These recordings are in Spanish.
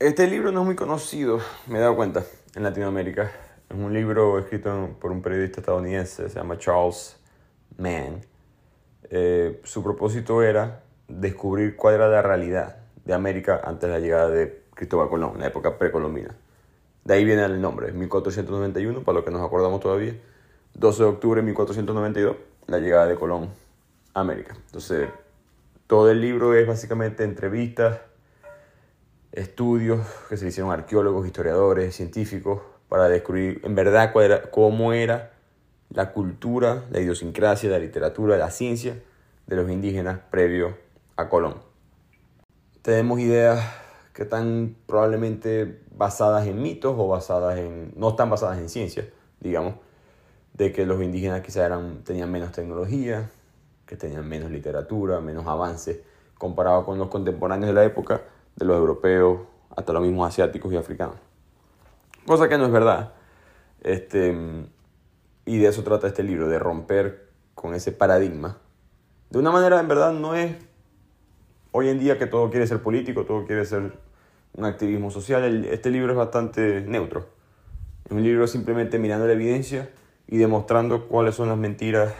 Este libro no es muy conocido, me he dado cuenta, en Latinoamérica. Es un libro escrito por un periodista estadounidense, se llama Charles Mann. Eh, su propósito era descubrir cuál era la realidad de América antes de la llegada de Cristóbal Colón, en la época precolombina. De ahí viene el nombre, 1491, para lo que nos acordamos todavía. 12 de octubre de 1492, la llegada de Colón a América. Entonces, todo el libro es básicamente entrevistas estudios que se hicieron arqueólogos, historiadores, científicos, para descubrir en verdad cómo era la cultura, la idiosincrasia, la literatura, la ciencia de los indígenas previo a Colón. Tenemos ideas que están probablemente basadas en mitos o basadas en no están basadas en ciencia, digamos, de que los indígenas quizás eran, tenían menos tecnología, que tenían menos literatura, menos avance comparado con los contemporáneos de la época de los europeos hasta los mismos asiáticos y africanos. Cosa que no es verdad. Este, y de eso trata este libro, de romper con ese paradigma. De una manera, en verdad, no es hoy en día que todo quiere ser político, todo quiere ser un activismo social. Este libro es bastante neutro. Es un libro simplemente mirando la evidencia y demostrando cuáles son las mentiras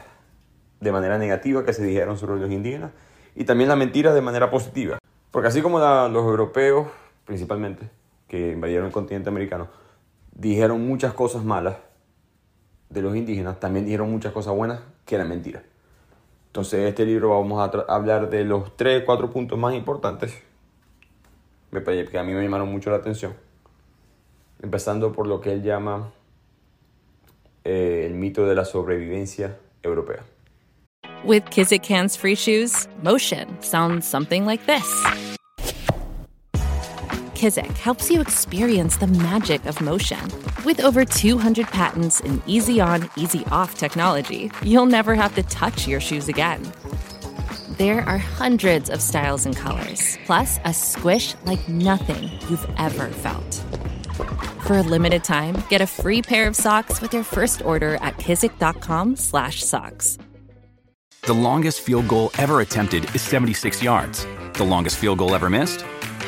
de manera negativa que se dijeron sobre los indígenas y también las mentiras de manera positiva. Porque así como los europeos, principalmente, que invadieron el continente americano, dijeron muchas cosas malas de los indígenas, también dijeron muchas cosas buenas que eran mentiras. Entonces, en este libro vamos a hablar de los tres, cuatro puntos más importantes que a mí me llamaron mucho la atención. Empezando por lo que él llama eh, el mito de la sobrevivencia europea. With Kizik hands free shoes, motion sounds something like this. Kizik helps you experience the magic of motion. With over 200 patents and easy on, easy off technology, you'll never have to touch your shoes again. There are hundreds of styles and colors, plus a squish like nothing you've ever felt. For a limited time, get a free pair of socks with your first order at kizik.com/socks. The longest field goal ever attempted is 76 yards. The longest field goal ever missed?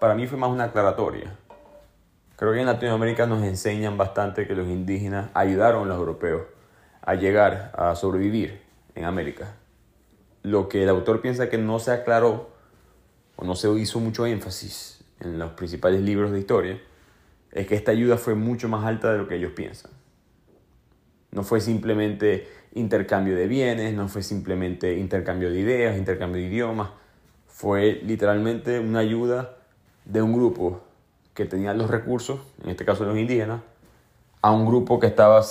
para mí fue más una aclaratoria. Creo que en Latinoamérica nos enseñan bastante que los indígenas ayudaron a los europeos a llegar a sobrevivir en América. Lo que el autor piensa que no se aclaró o no se hizo mucho énfasis en los principales libros de historia es que esta ayuda fue mucho más alta de lo que ellos piensan. No fue simplemente intercambio de bienes, no fue simplemente intercambio de ideas, intercambio de idiomas, fue literalmente una ayuda de un grupo que tenía los recursos, en este caso los indígenas, a un grupo que estaba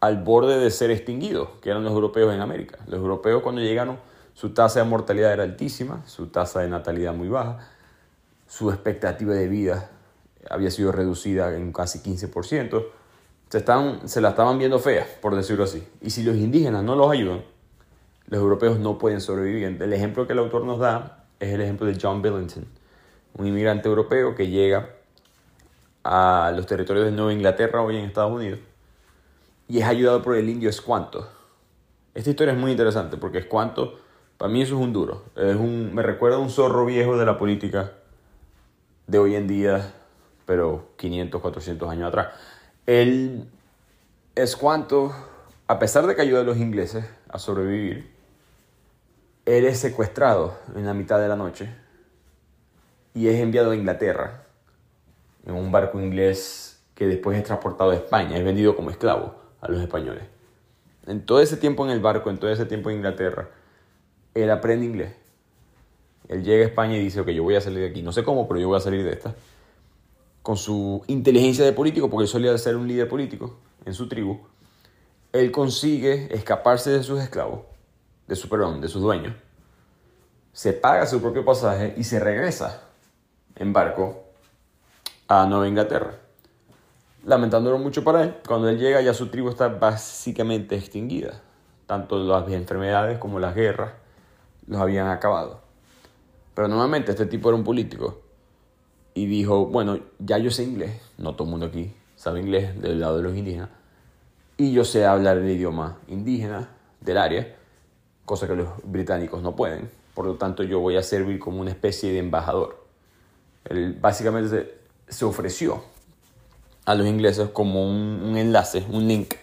al borde de ser extinguido, que eran los europeos en América. Los europeos cuando llegaron, su tasa de mortalidad era altísima, su tasa de natalidad muy baja, su expectativa de vida había sido reducida en casi 15%, se, están, se la estaban viendo fea, por decirlo así. Y si los indígenas no los ayudan, los europeos no pueden sobrevivir. El ejemplo que el autor nos da es el ejemplo de John Billington, un inmigrante europeo que llega a los territorios de Nueva Inglaterra, hoy en Estados Unidos, y es ayudado por el indio Escuanto. Esta historia es muy interesante porque Escuanto, para mí eso es un duro. Es un, me recuerda a un zorro viejo de la política de hoy en día, pero 500, 400 años atrás. Él es cuanto, a pesar de que ayuda a los ingleses a sobrevivir, él es secuestrado en la mitad de la noche y es enviado a Inglaterra. en un barco inglés que después es transportado a España, es vendido como esclavo a los españoles. En todo ese tiempo en el barco, en todo ese tiempo en Inglaterra, él aprende inglés. Él llega a España y dice, ok, yo voy a salir de aquí. No sé cómo, pero yo voy a salir de esta. Con su inteligencia de político, porque él solía ser un líder político en su tribu, él consigue escaparse de sus esclavos, de su, perdón, de sus dueños. Se paga su propio pasaje y se regresa en barco a Nueva Inglaterra. Lamentándolo mucho para él, cuando él llega ya su tribu está básicamente extinguida. Tanto las enfermedades como las guerras los habían acabado. Pero nuevamente este tipo era un político y dijo, bueno, ya yo sé inglés, no todo el mundo aquí sabe inglés del lado de los indígenas, y yo sé hablar el idioma indígena del área, cosa que los británicos no pueden. Por lo tanto, yo voy a servir como una especie de embajador. Él básicamente se, ofreció a los ingleses como un, enlace, un link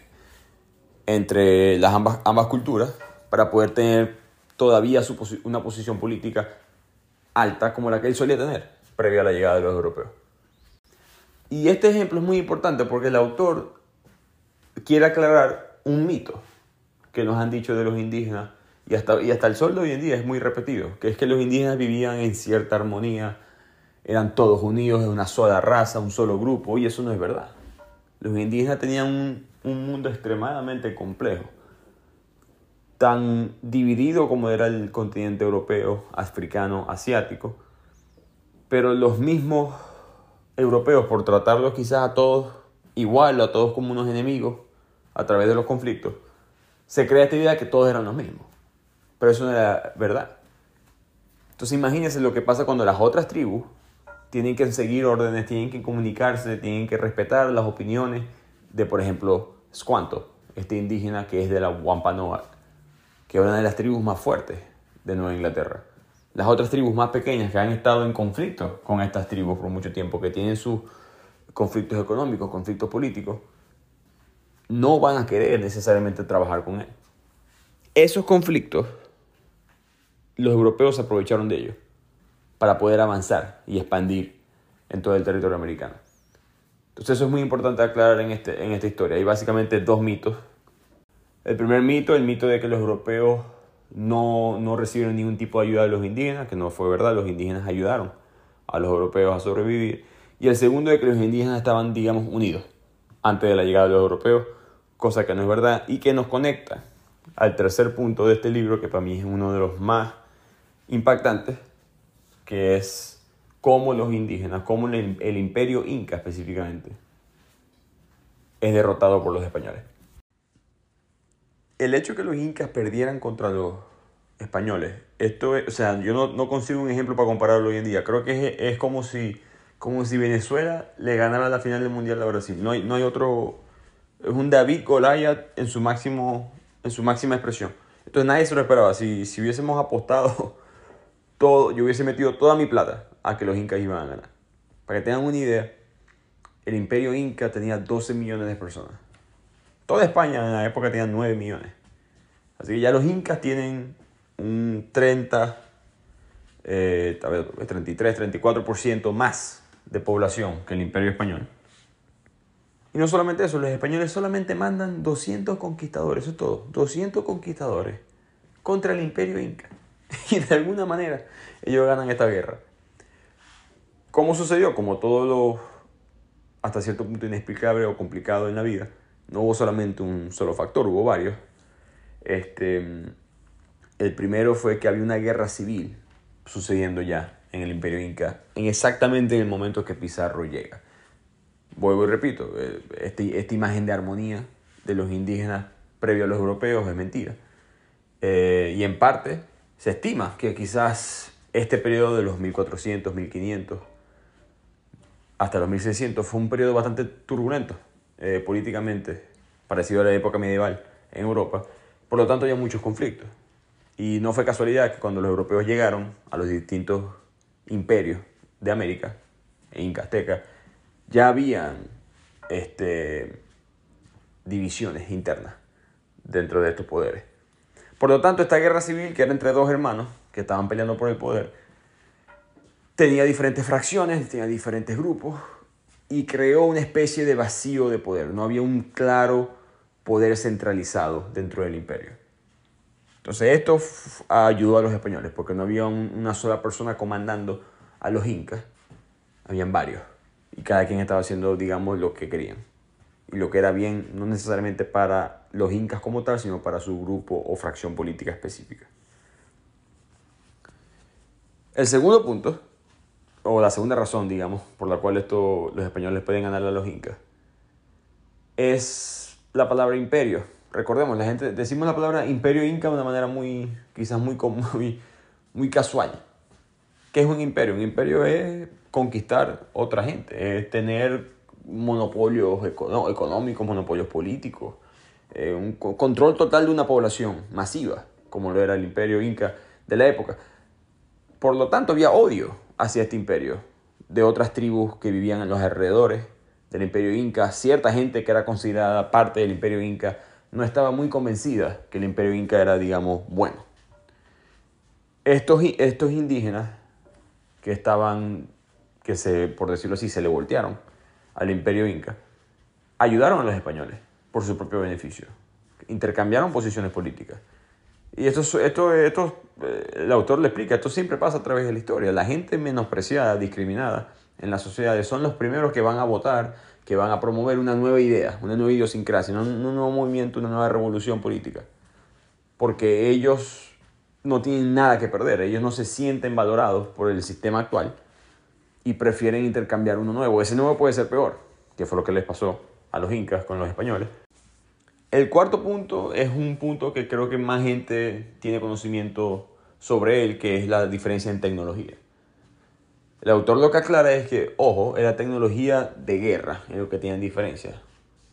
entre las ambas, culturas para poder tener todavía una posición política alta como la que él solía tener previo a la llegada de los europeos. Y este ejemplo es muy importante porque el autor quiere aclarar un mito que nos han dicho de los indígenas y hasta, y hasta el sol de hoy en día es muy repetido, que es que los indígenas vivían en cierta armonía, eran todos unidos en una sola raza, un solo grupo, y eso no es verdad. Los indígenas tenían un, un mundo extremadamente complejo, tan dividido como era el continente europeo, africano, asiático, pero los mismos europeos, por tratarlos quizás a todos igual, a todos como unos enemigos, a través de los conflictos, se crea esta idea de que todos eran los mismos. Pero eso no era verdad. Entonces imagínense lo que pasa cuando las otras tribus tienen que seguir órdenes, tienen que comunicarse, tienen que respetar las opiniones de, por ejemplo, Squanto, este indígena que es de la Wampanoag, que es una de las tribus más fuertes de Nueva Inglaterra. Las otras tribus más pequeñas que han estado en conflicto con estas tribus por mucho tiempo, que tienen sus conflictos económicos, conflictos políticos, no van a querer necesariamente trabajar con él. Esos conflictos, los europeos aprovecharon de ellos para poder avanzar y expandir en todo el territorio americano. Entonces eso es muy importante aclarar en, este, en esta historia. Hay básicamente dos mitos. El primer mito, el mito de que los europeos no, no recibieron ningún tipo de ayuda de los indígenas, que no fue verdad, los indígenas ayudaron a los europeos a sobrevivir. Y el segundo de que los indígenas estaban, digamos, unidos antes de la llegada de los europeos, cosa que no es verdad y que nos conecta al tercer punto de este libro, que para mí es uno de los más impactantes, que es cómo los indígenas, cómo el, imperio inca específicamente, es derrotado por los españoles. El hecho de que los incas perdieran contra los españoles, esto o sea, yo no, no, consigo un ejemplo para compararlo hoy en día. Creo que es, es, como, si, como si Venezuela le ganara la final del Mundial a Brasil. No hay, no hay otro, es un David Goliath en su, máximo, en su máxima expresión. Entonces nadie se lo esperaba. Si, si hubiésemos apostado todo, yo hubiese metido toda mi plata a que los incas iban a ganar. Para que tengan una idea, el imperio inca tenía 12 millones de personas. Toda España en la época tenía 9 millones. Así que ya los incas tienen un 30, eh, 33, 34% más de población que el imperio español. Y no solamente eso, los españoles solamente mandan 200 conquistadores, eso es todo, 200 conquistadores contra el imperio inca. Y de alguna manera ellos ganan esta guerra. ¿Cómo sucedió? Como todo lo hasta cierto punto inexplicable o complicado en la vida, no hubo solamente un solo factor, hubo varios. Este, el primero fue que había una guerra civil sucediendo ya en el imperio inca, en exactamente en el momento que Pizarro llega vuelvo y repito, eh, este, esta imagen de armonía de los indígenas previo a los europeos es mentira. Eh, y en parte se estima que quizás este periodo de los 1400, 1500 hasta los 1600 fue un periodo bastante turbulento eh, políticamente, parecido a la época medieval en Europa. Por lo tanto, había muchos conflictos. Y no fue casualidad que cuando los europeos llegaron a los distintos imperios de América, e Inca, Azteca, ya habían este, divisiones internas dentro de estos poderes. Por lo tanto, esta guerra civil, que era entre dos hermanos que estaban peleando por el poder, tenía diferentes fracciones, tenía diferentes grupos, y creó una especie de vacío de poder. No había un claro poder centralizado dentro del imperio. Entonces esto ayudó a los españoles porque no había una sola persona comandando a los incas. Habían varios y cada quien estaba haciendo, digamos, lo que querían. Y lo que era bien, no necesariamente para los incas como tal, sino para su grupo o fracción política específica. El segundo punto, o la segunda razón, digamos, por la cual esto, los españoles pueden ganar a los incas, es la palabra imperio. Recordemos, la gente decimos la palabra imperio inca de una manera muy, quizás muy, muy, muy casual. ¿Qué es un imperio? Un imperio es conquistar otra gente, es tener monopolios económicos, monopolios políticos, eh, un control total de una población masiva, como lo era el imperio inca de la época. Por lo tanto, había odio hacia este imperio de otras tribus que vivían en los alrededores del imperio inca. Cierta gente que era considerada parte del imperio inca no estaba muy convencida que el imperio inca era, digamos, bueno. Estos, estos indígenas que estaban, que se, por decirlo así, se le voltearon al imperio inca, ayudaron a los españoles por su propio beneficio. Intercambiaron posiciones políticas. Y esto, esto, esto, eh, el autor le explica, esto siempre pasa a través de la historia. La gente menospreciada, discriminada en las sociedades son los primeros que van a votar, que van a promover una nueva idea, una nueva idiosincrasia, un, nuevo movimiento, una nueva revolución política. Porque ellos no tienen nada que perder, ellos no se sienten valorados por el sistema actual y prefieren intercambiar uno nuevo. Ese nuevo puede ser peor, que fue lo que les pasó a los incas con los españoles. El cuarto punto es un punto que creo que más gente tiene conocimiento sobre él, que es la diferencia en tecnología. El autor lo que aclara es que, ojo, es la tecnología de guerra es lo que tienen diferencia.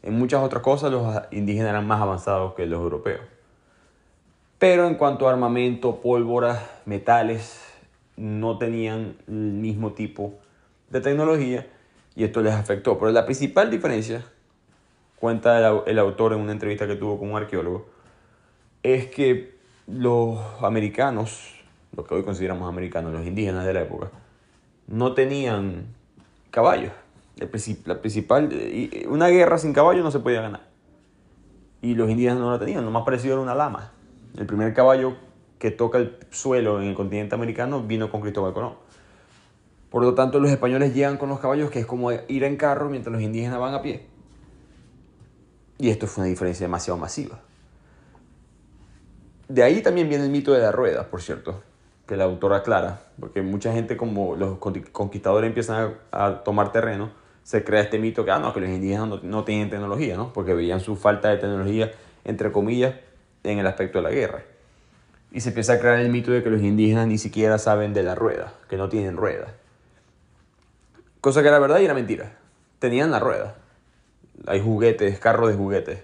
En muchas otras cosas los indígenas eran más avanzados que los europeos. Pero en cuanto a armamento, pólvora, metales, no tenían el mismo tipo de tecnología y esto les afectó. Pero la principal diferencia, cuenta el, autor en una entrevista que tuvo con un arqueólogo, es que los americanos, lo que hoy consideramos americanos, los indígenas de la época, no tenían caballos. la principal, una guerra sin caballo no se podía ganar. Y los indígenas no la tenían, lo más parecido era una lama. El primer caballo que toca el suelo en el continente americano vino con Cristóbal Colón. Por lo tanto, los españoles llegan con los caballos, que es como ir en carro mientras los indígenas van a pie. Y esto fue una diferencia demasiado masiva. De ahí también viene el mito de la rueda, por cierto, que la autora aclara, porque mucha gente como los conquistadores empiezan a, tomar terreno, se crea este mito que, ah, no, que los indígenas no, no tienen tecnología, ¿no? Porque veían su falta de tecnología, entre comillas, en el aspecto de la guerra. Y se empieza a crear el mito de que los indígenas ni siquiera saben de la rueda, que no tienen rueda. Cosa que era verdad y era mentira. Tenían la rueda. Hay juguetes, carros de juguetes,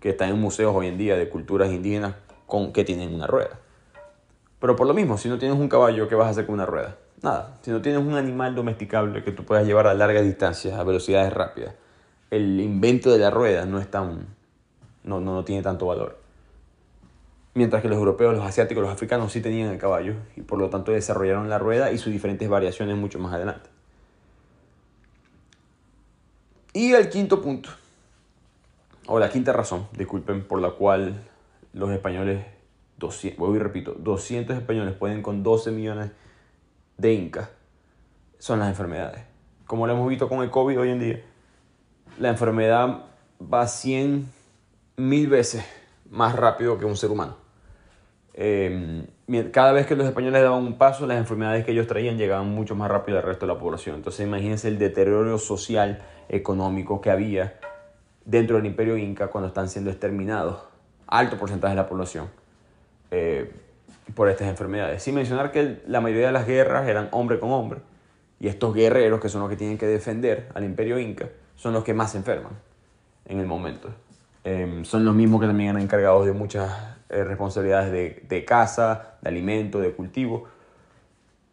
que están en museos hoy en día de culturas indígenas con que tienen una rueda. Pero por lo mismo, si no tienes un caballo, ¿qué vas a hacer con una rueda? Nada. Si no tienes un animal domesticable que tú puedas llevar a largas distancias, a velocidades rápidas, el invento de la rueda no es tan, no, no, no tiene tanto valor mientras que los europeos, los asiáticos, los africanos sí tenían el caballo y por lo tanto desarrollaron la rueda y sus diferentes variaciones mucho más adelante. Y el quinto punto, o la quinta razón, disculpen, por la cual los españoles, 200, voy y repito, 200 españoles pueden con 12 millones de incas, son las enfermedades. Como lo hemos visto con el COVID hoy en día, la enfermedad va 100 mil veces más rápido que un ser humano. Em, cada vez que los españoles daban un paso, las enfermedades que ellos traían llegaban mucho más rápido al resto de la población. Entonces imagínense el deterioro social, económico que había dentro del imperio inca cuando están siendo exterminados, alto porcentaje de la población, eh, por estas enfermedades. Sin mencionar que la mayoría de las guerras eran hombre con hombre, y estos guerreros, que son los que tienen que defender al imperio inca, son los que más enferman en el momento. Em, son los mismos que también eran encargados de muchas eh, responsabilidades de, de casa, de alimento, de cultivo.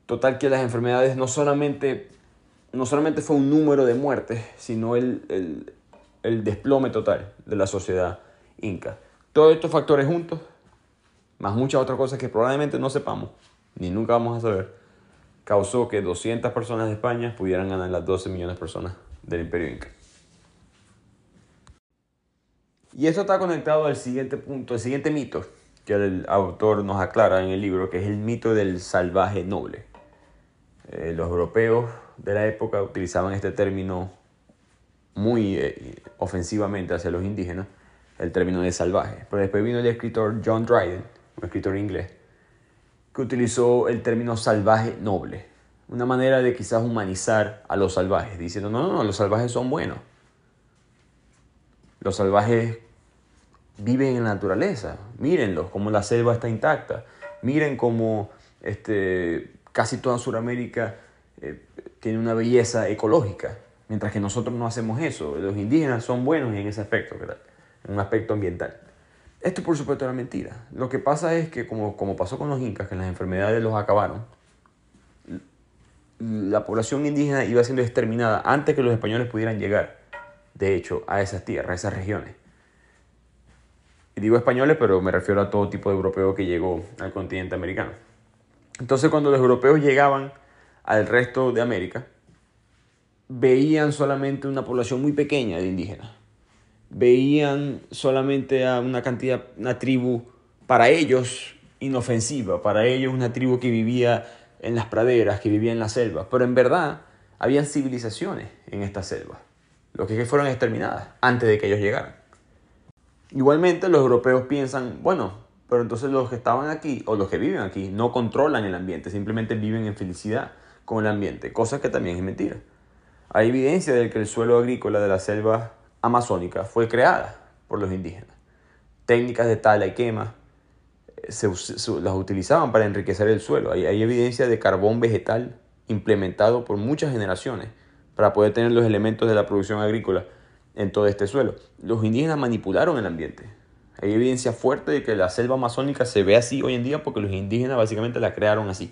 Total que las enfermedades no solamente, no solamente fue un número de muertes, sino el, el, el desplome total de la sociedad inca. Todos estos factores juntos, más muchas otras cosas que probablemente no sepamos, ni nunca vamos a saber, causó que 200 personas de España pudieran ganar las 12 millones de personas del imperio inca. Y esto está conectado al siguiente punto, el siguiente mito que el autor nos aclara en el libro, que es el mito del salvaje noble. Eh, los europeos de la época utilizaban este término muy eh, ofensivamente hacia los indígenas, el término de salvaje. Pero después vino el escritor John Dryden, un escritor inglés, que utilizó el término salvaje noble, una manera de quizás humanizar a los salvajes, diciendo, no, no, no, los salvajes son buenos. Los salvajes viven en la naturaleza, mírenlos, como la selva está intacta, miren cómo este, casi toda Sudamérica eh, tiene una belleza ecológica, mientras que nosotros no hacemos eso. Los indígenas son buenos en ese aspecto, en un aspecto ambiental. Esto por supuesto era mentira. Lo que pasa es que como, como pasó con los incas, que las enfermedades los acabaron, la población indígena iba siendo exterminada antes que los españoles pudieran llegar, de hecho, a esas tierras, a esas regiones. Y digo españoles, pero me refiero a todo tipo de europeo que llegó al continente americano. Entonces cuando los europeos llegaban al resto de América, veían solamente una población muy pequeña de indígenas. Veían solamente a una cantidad, una tribu para ellos inofensiva, para ellos una tribu que vivía en las praderas, que vivía en las selvas. Pero en verdad habían civilizaciones en estas selvas, lo que fueron exterminadas antes de que ellos llegaran. Igualmente los europeos piensan, bueno, pero entonces los que estaban aquí o los que viven aquí no controlan el ambiente, simplemente viven en felicidad con el ambiente, cosa que también es mentira. Hay evidencia de que el suelo agrícola de la selva amazónica fue creada por los indígenas. Técnicas de tala y quema eh, se, las utilizaban para enriquecer el suelo. Hay, hay evidencia de carbón vegetal implementado por muchas generaciones para poder tener los elementos de la producción agrícola en todo este suelo. Los indígenas manipularon el ambiente. Hay evidencia fuerte de que la selva amazónica se ve así hoy en día porque los indígenas básicamente la crearon así,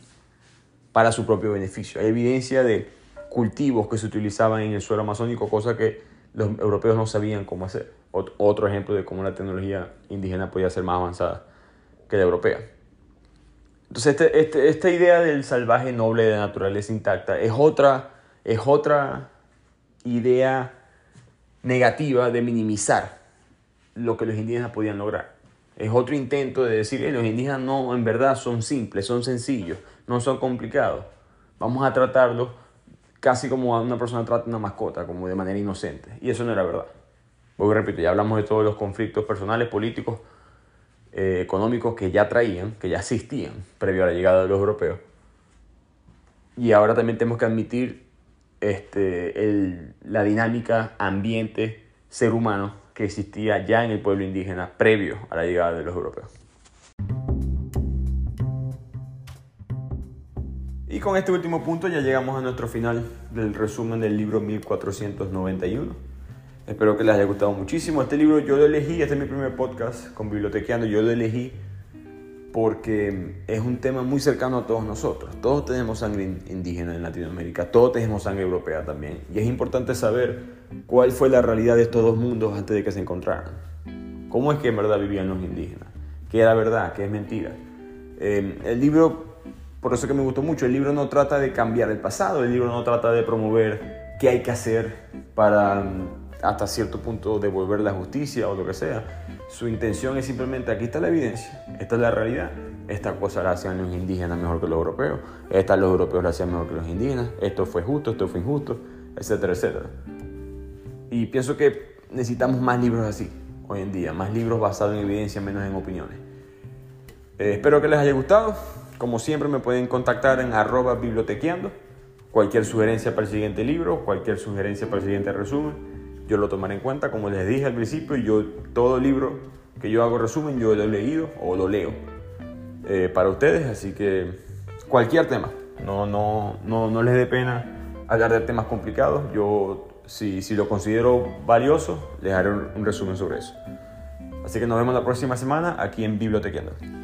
para su propio beneficio. Hay evidencia de cultivos que se utilizaban en el suelo amazónico, cosa que los europeos no sabían cómo hacer. Otro ejemplo de cómo la tecnología indígena podía ser más avanzada que la europea. Entonces, este, este, esta idea del salvaje noble de naturaleza intacta es otra, es otra idea negativa de minimizar lo que los indígenas podían lograr. Es otro intento de decir, que los indígenas no, en verdad son simples, son sencillos, no son complicados. Vamos a tratarlos casi como una persona trata una mascota, como de manera inocente. Y eso no era verdad. Voy repito, ya hablamos de todos los conflictos personales, políticos, eh, económicos que ya traían, que ya existían previo a la llegada de los europeos. Y ahora también tenemos que admitir este, el, la dinámica ambiente ser humano que existía ya en el pueblo indígena previo a la llegada de los europeos. Y con este último punto ya llegamos a nuestro final del resumen del libro 1491. Espero que les haya gustado muchísimo. Este libro yo lo elegí, este es mi primer podcast con Bibliotequeando, yo lo elegí porque es un tema muy cercano a todos nosotros. Todos tenemos sangre indígena en Latinoamérica, todos tenemos sangre europea también. Y es importante saber cuál fue la realidad de estos dos mundos antes de que se encontraran. ¿Cómo es que en verdad vivían los indígenas? ¿Qué era verdad? ¿Qué es mentira? Eh, el libro, por eso que me gustó mucho, el libro no trata de cambiar el pasado, el libro no trata de promover qué hay que hacer para hasta cierto punto devolver la justicia o lo que sea. Su intención es simplemente, aquí está la evidencia, esta es la realidad, esta cosa la hacían los indígenas mejor que los europeos, esta los europeos la hacían mejor que los indígenas, esto fue justo, esto fue injusto, etcétera, etcétera. Y pienso que necesitamos más libros así hoy en día, más libros basados en evidencia, menos en opiniones. Eh, espero que les haya gustado. Como siempre me pueden contactar en arroba bibliotequeando. Cualquier sugerencia para el siguiente libro, cualquier sugerencia para el siguiente resumen yo lo tomaré en cuenta, como les dije al principio, yo todo libro que yo hago resumen, yo lo he leído o lo leo eh, para ustedes, así que cualquier tema, no, no, no, no les dé pena hablar de temas complicados, yo si, si lo considero valioso, les haré un, un resumen sobre eso. Así que nos vemos la próxima semana aquí en Bibliotequeando.